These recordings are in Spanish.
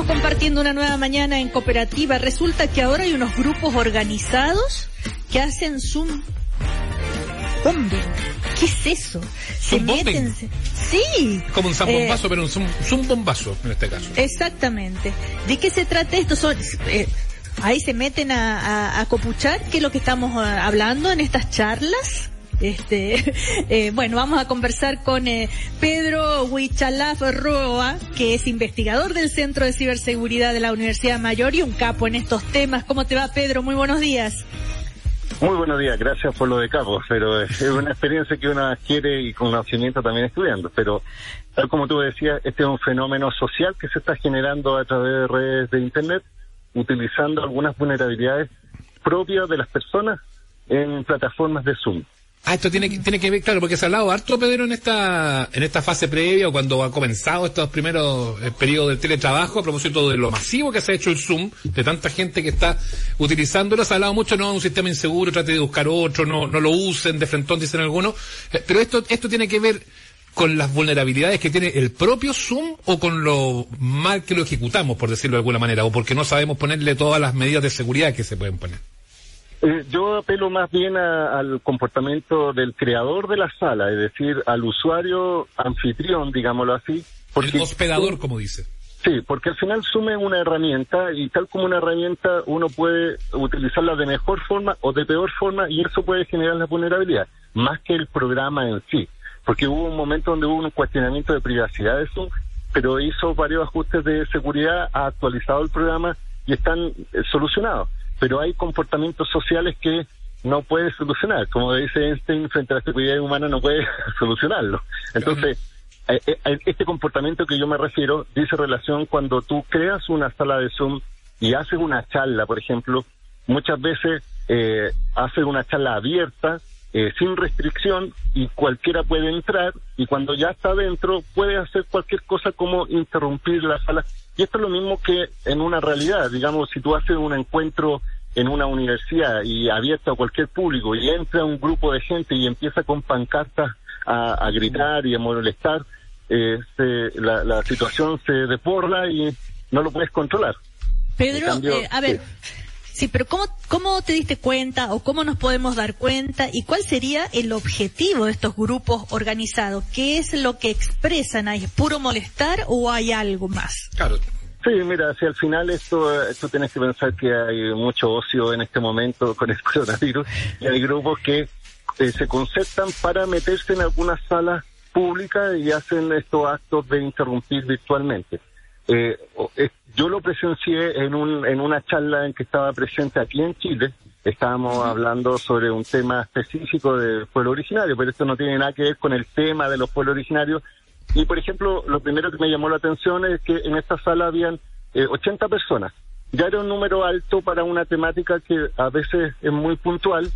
Estamos compartiendo una nueva mañana en cooperativa. Resulta que ahora hay unos grupos organizados que hacen Zoom bombing. ¿Qué es eso? Se Zoom meten. Sí. Como un zambombazo, eh, pero un zoom, bombazo en este caso. Exactamente. ¿De qué se trata esto? Son, eh, ahí se meten a, a, copuchar, que es lo que estamos eh, hablando en estas charlas. Este, eh, bueno, vamos a conversar con eh, Pedro Huichalaf Roa, que es investigador del Centro de Ciberseguridad de la Universidad Mayor y un capo en estos temas. ¿Cómo te va, Pedro? Muy buenos días. Muy buenos días, gracias por lo de capo, pero es una experiencia que uno adquiere y conocimiento también estudiando, pero tal como tú decías, este es un fenómeno social que se está generando a través de redes de Internet, utilizando algunas vulnerabilidades propias de las personas en plataformas de Zoom. Ah, esto tiene, tiene que ver, claro, porque se ha hablado harto, Pedro, en esta, en esta fase previa o cuando ha comenzado estos primeros eh, periodos del teletrabajo a propósito de lo masivo que se ha hecho el Zoom, de tanta gente que está utilizándolo. Se ha hablado mucho, no, un sistema inseguro, trate de buscar otro, no, no lo usen, de frentón dicen algunos. Eh, pero esto, esto tiene que ver con las vulnerabilidades que tiene el propio Zoom o con lo mal que lo ejecutamos, por decirlo de alguna manera, o porque no sabemos ponerle todas las medidas de seguridad que se pueden poner. Eh, yo apelo más bien al comportamiento del creador de la sala, es decir, al usuario anfitrión, digámoslo así. Porque, el hospedador, como dice. Sí, porque al final sume una herramienta y tal como una herramienta uno puede utilizarla de mejor forma o de peor forma y eso puede generar la vulnerabilidad, más que el programa en sí. Porque hubo un momento donde hubo un cuestionamiento de privacidad de Zoom, pero hizo varios ajustes de seguridad, ha actualizado el programa y están eh, solucionados pero hay comportamientos sociales que no puede solucionar. Como dice Einstein, frente a la seguridad humana no puede solucionarlo. Entonces, eh, eh, este comportamiento que yo me refiero dice relación cuando tú creas una sala de Zoom y haces una charla, por ejemplo, muchas veces eh, haces una charla abierta, eh, sin restricción, y cualquiera puede entrar, y cuando ya está dentro puede hacer cualquier cosa como interrumpir la sala y esto es lo mismo que en una realidad, digamos, si tú haces un encuentro en una universidad y abierto a cualquier público y entra un grupo de gente y empieza con pancartas a, gritar y a molestar, eh, la, situación se deporla y no lo puedes controlar. Pedro, eh, a ver, sí. pero ¿cómo, ¿cómo te diste cuenta o cómo nos podemos dar cuenta y cuál sería el objetivo de estos grupos organizados? ¿Qué es lo que expresan? ¿Hay puro molestar o hay algo más? Claro, Sí, mira, si al final esto, esto tienes que pensar que hay mucho ocio en este momento con el coronavirus y hay grupos que eh, se concertan para meterse en algunas salas públicas y hacen estos actos de interrumpir virtualmente. Eh, eh, yo lo presencié en, un, en una charla en que estaba presente aquí en Chile. Estábamos hablando sobre un tema específico del pueblo originario, pero esto no tiene nada que ver con el tema de los pueblos originarios, y por ejemplo, lo primero que me llamó la atención es que en esta sala habían 80 eh, personas. Ya era un número alto para una temática que a veces es muy puntual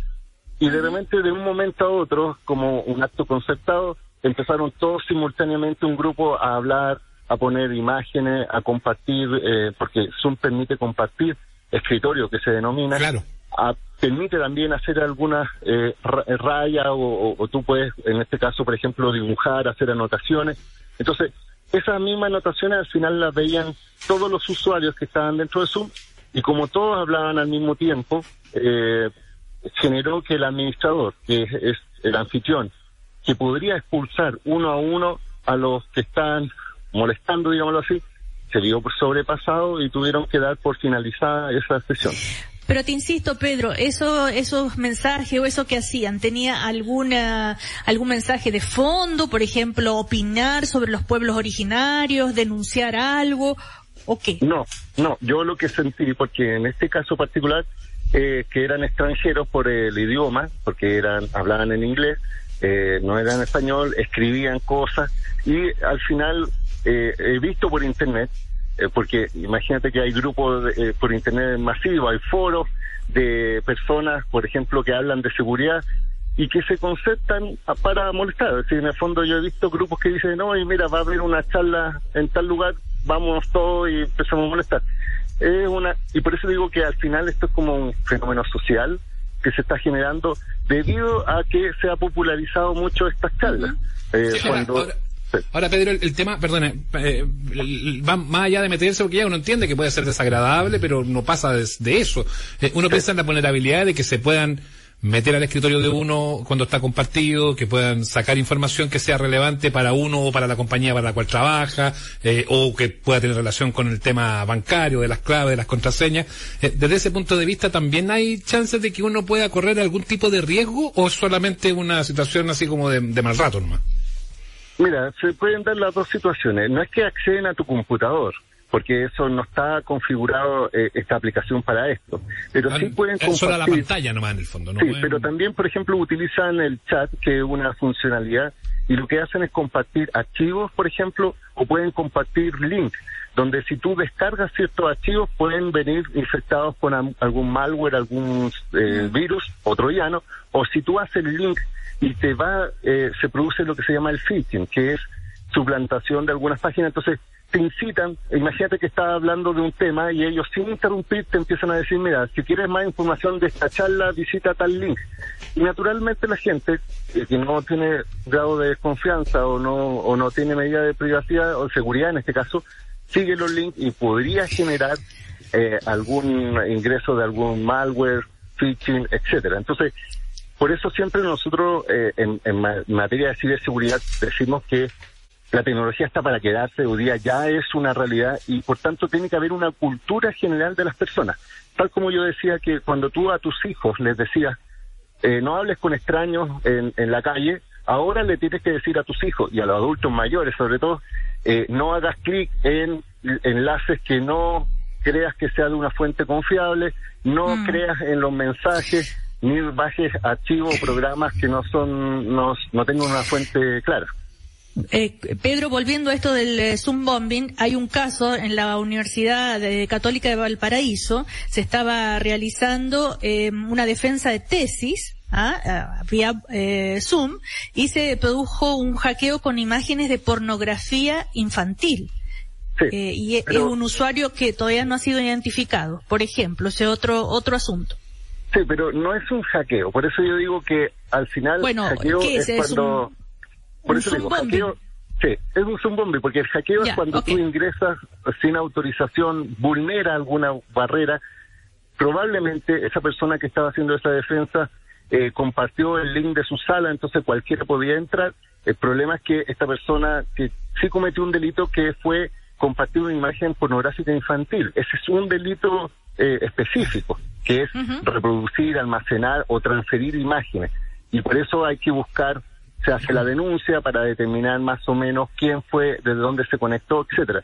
y de repente de un momento a otro, como un acto concertado, empezaron todos simultáneamente un grupo a hablar, a poner imágenes, a compartir, eh, porque Zoom permite compartir escritorio que se denomina. Claro permite también hacer algunas eh, rayas o, tú puedes, en este caso, por ejemplo, dibujar, hacer anotaciones. Entonces, esas mismas anotaciones al final las veían todos los usuarios que estaban dentro de Zoom y como todos hablaban al mismo tiempo, eh, generó que el administrador, que es, el anfitrión, que podría expulsar uno a uno a los que están molestando, digámoslo así, se vio sobrepasado y tuvieron que dar por finalizada esa sesión. Pero te insisto, Pedro, eso, esos mensajes o eso que hacían, ¿tenía alguna, algún mensaje de fondo? Por ejemplo, opinar sobre los pueblos originarios, denunciar algo, o qué? No, no, yo lo que sentí, porque en este caso particular, eh, que eran extranjeros por el idioma, porque eran, hablaban en inglés, eh, no eran español, escribían cosas, y al final, eh, he visto por internet eh, porque imagínate que hay grupos eh, por internet masivos, hay foros de personas, por ejemplo, que hablan de seguridad y que se concertan para molestar. Es decir, en el fondo yo he visto grupos que dicen, no, y mira, va a haber una charla en tal lugar, vamos todos y empezamos a molestar. Es una, y por eso digo que al final esto es como un fenómeno social que se está generando debido a que se ha popularizado mucho estas charlas. Eh, cuando, Ahora, Pedro, el, tema, perdona, eh, va más allá de meterse, porque ya uno entiende que puede ser desagradable, pero no pasa de, eso. Eh, uno piensa en la vulnerabilidad de que se puedan meter al escritorio de uno cuando está compartido, que puedan sacar información que sea relevante para uno o para la compañía para la cual trabaja, eh, o que pueda tener relación con el tema bancario, de las claves, de las contraseñas. Eh, desde ese punto de vista, ¿también hay chances de que uno pueda correr algún tipo de riesgo o solamente una situación así como de, de mal rato nomás? Mira, se pueden dar las dos situaciones. No es que acceden a tu computador, porque eso no está configurado eh, esta aplicación para esto. Pero sí pueden compartir. Solo la pantalla nomás en el fondo, ¿no? Sí, pero también, por ejemplo, utilizan el chat, que es una funcionalidad, y lo que hacen es compartir archivos, por ejemplo, o pueden compartir links, donde si tú descargas ciertos archivos pueden venir infectados con algún malware, algún eh, virus o troyano, o si tú haces link y te va, eh, se produce lo que se llama el phishing, que es suplantación de algunas páginas, entonces te incitan, imagínate que estás hablando de un tema y ellos sin interrumpir te empiezan a decir, mira, si quieres más información de esta charla, visita tal link. Y naturalmente la gente eh, que no tiene grado de confianza o no, o no tiene medida de privacidad o seguridad en este caso, sigue los links y podría generar eh, algún ingreso de algún malware, phishing, etcétera. Entonces, por eso siempre nosotros eh, en, en materia de ciberseguridad decimos que la tecnología está para quedarse, hoy día ya es una realidad y por tanto tiene que haber una cultura general de las personas. Tal como yo decía que cuando tú a tus hijos les decías, eh, no hables con extraños en, la calle, ahora le tienes que decir a tus hijos y a los adultos mayores sobre todo, eh, no hagas clic en enlaces que no creas que sea de una fuente confiable, no mm. creas en los mensajes, ni bajes archivos o programas que no son, no, no tengan una fuente clara. Eh, Pedro, volviendo a esto del eh, Zoom bombing, hay un caso en la Universidad Católica de Valparaíso, se estaba realizando eh, una defensa de tesis ¿ah? vía Zoom y se produjo un hackeo con imágenes de pornografía infantil. y es un usuario que todavía no ha sido identificado, por ejemplo, ese otro otro asunto. Sí, pero no es un hackeo, por eso yo digo que al final bueno, hackeo es, cuando... Por eso digo, hackeo, sí, es un zoom porque el hackeo es cuando tú ingresas sin autorización, vulnera alguna barrera. Probablemente esa persona que estaba haciendo esa defensa eh, compartió el link de su sala, entonces cualquiera podía entrar. El problema es que esta persona que sí cometió un delito que fue compartir una imagen pornográfica infantil. Ese es un delito eh, específico, que es reproducir, almacenar o transferir imágenes. Y por eso hay que buscar se hace la denuncia para determinar más o menos quién fue, desde dónde se conectó, etcétera.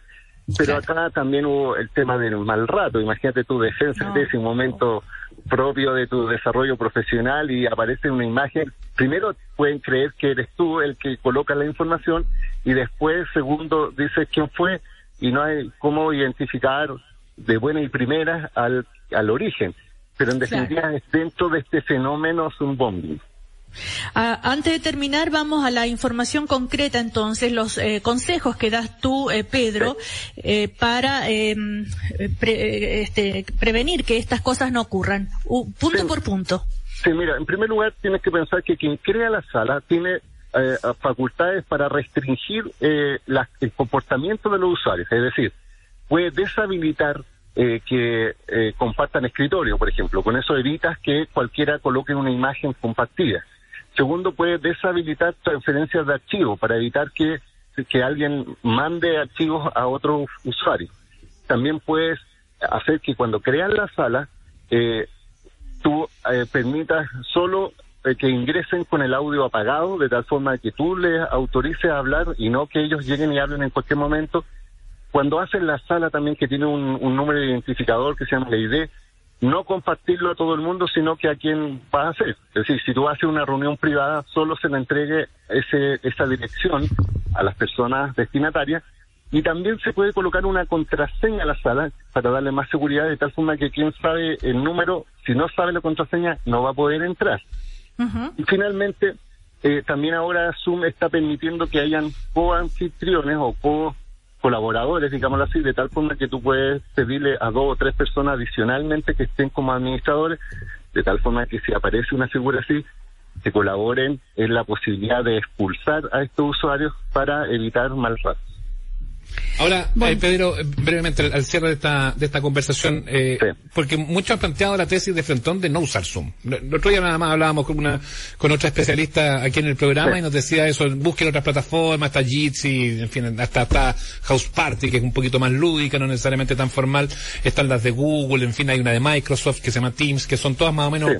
Pero acá también hubo el tema del mal rato. Imagínate tu defensa de ese momento propio de tu desarrollo profesional y aparece una imagen. Primero pueden creer que eres tú el que coloca la información y después, segundo, dices quién fue y no hay cómo identificar de buena y primera al, al origen. Pero en definitiva es dentro de este fenómeno es un bombing. Ah, antes de terminar, vamos a la información concreta, entonces, los eh, consejos que das tú, eh, Pedro, eh, para em, este, prevenir que estas cosas no ocurran, punto por punto. Sí, mira, en primer lugar tienes que pensar que quien crea la sala tiene facultades para restringir el comportamiento de los usuarios, es decir, puede deshabilitar que compartan escritorio, por ejemplo. Con eso evitas que cualquiera coloque una imagen compartida. Segundo, puede deshabilitar transferencias de archivos para evitar que, que alguien mande archivos a otro usuario. También puedes hacer que cuando crean la sala, eh, tú eh, permitas solo eh, que ingresen con el audio apagado, de tal forma que tú les autorices a hablar y no que ellos lleguen y hablen en cualquier momento. Cuando hacen la sala también que tiene un, un número de identificador que se llama la ID, no compartirlo a todo el mundo, sino que a quien va a hacer. Es decir, si tú haces una reunión privada, solo se le entregue ese, esa dirección a las personas destinatarias y también se puede colocar una contraseña a la sala para darle más seguridad de tal forma que quien sabe el número, si no sabe la contraseña, no va a poder entrar. Y finalmente, eh, también ahora Zoom está permitiendo que hayan co-anfitriones o co colaboradores, digámoslo así, de tal forma que tú puedes pedirle a dos o tres personas adicionalmente que estén como administradores, de tal forma que si aparece una figura así, que colaboren en la posibilidad de expulsar a estos usuarios para evitar mal ratos. Ahora, eh, Pedro, brevemente, al cierre de esta, de esta conversación, eh, porque muchos han planteado la tesis de Frentón de no usar Zoom. El otro día nada más hablábamos con una, con otra especialista aquí en el programa y nos decía eso, busquen otras plataformas, hasta Jitsi, en fin, hasta, hasta House Party, que es un poquito más lúdica, no necesariamente tan formal, están las de Google, en fin, hay una de Microsoft que se llama Teams, que son todas más o menos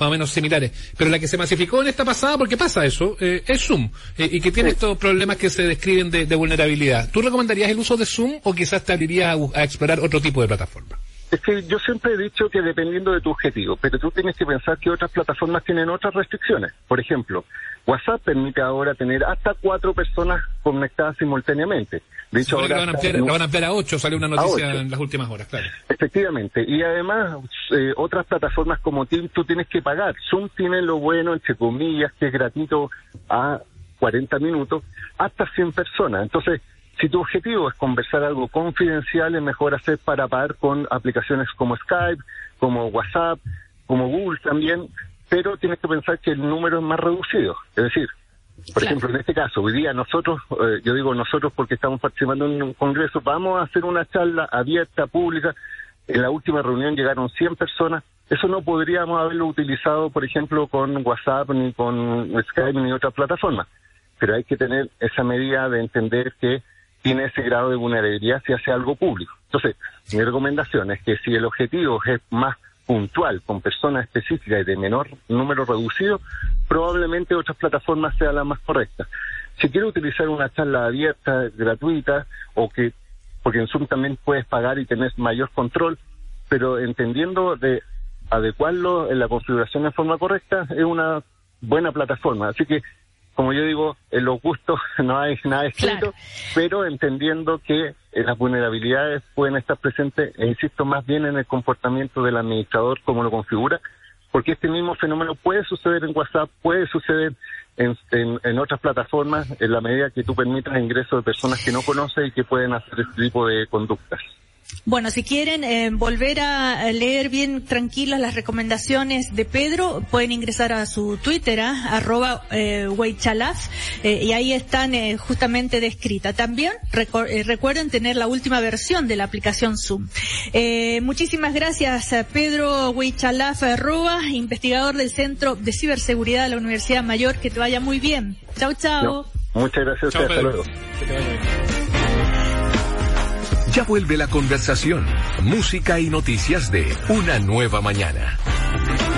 más o menos similares. Pero la que se masificó en esta pasada, porque pasa eso, eh, es Zoom, eh, y que tiene estos problemas que se describen de, vulnerabilidad. ¿Tú recomendarías el uso de Zoom o quizás te abrirías a, explorar otro tipo de plataforma? Es que yo siempre he dicho que dependiendo de tu objetivo, pero tú tienes que pensar que otras plataformas tienen otras restricciones. Por ejemplo, WhatsApp permite ahora tener hasta cuatro personas conectadas simultáneamente. De hecho, ahora van, a ampliar, a ocho, salió una noticia en las últimas horas, claro. Efectivamente, y además eh, otras plataformas como Teams tú tienes que pagar. Zoom tiene lo bueno, entre comillas, que es gratuito a 40 minutos, hasta 100 personas. Entonces, si tu objetivo es conversar algo confidencial, es mejor hacer para pagar con aplicaciones como Skype, como WhatsApp, como Google también, pero tienes que pensar que el número es más reducido. Es decir, por ejemplo, en este caso, hoy día nosotros, eh, yo digo nosotros porque estamos participando en un congreso, vamos a hacer una charla abierta, pública. En la última reunión llegaron 100 personas. Eso no podríamos haberlo utilizado, por ejemplo, con WhatsApp, ni con Skype, ni otra plataforma. Pero hay que tener esa medida de entender que tiene ese grado de vulnerabilidad si hace algo público. Entonces, mi recomendación es que si el objetivo es más puntual con personas específicas y de menor número reducido, probablemente otras plataformas sean las más correctas. Si quiero utilizar una charla abierta, gratuita, o que, porque en Zoom también puedes pagar y tener mayor control, pero entendiendo de adecuarlo en la configuración de forma correcta, es una buena plataforma. Así que como yo digo, en los gustos no hay nada escrito, pero entendiendo que las vulnerabilidades pueden estar presentes, e insisto, más bien en el comportamiento del administrador, como lo configura, porque este mismo fenómeno puede suceder en WhatsApp, puede suceder en, en, otras plataformas, en la medida que tú permitas ingreso de personas que no conoces y que pueden hacer este tipo de conductas. Bueno, si quieren eh, volver a leer bien tranquilas las recomendaciones de Pedro, pueden ingresar a su Twitter, ¿ah? arroba eh, eh, y ahí están eh, justamente descritas. También recuerden tener la última versión de la aplicación Zoom. muchísimas gracias, Pedro Weichalaf arroba, investigador del Centro de Ciberseguridad de la Universidad Mayor. Que te vaya muy bien. Chao, chao. muchas gracias. hasta luego. Ya vuelve la conversación, música y noticias de Una Nueva Mañana.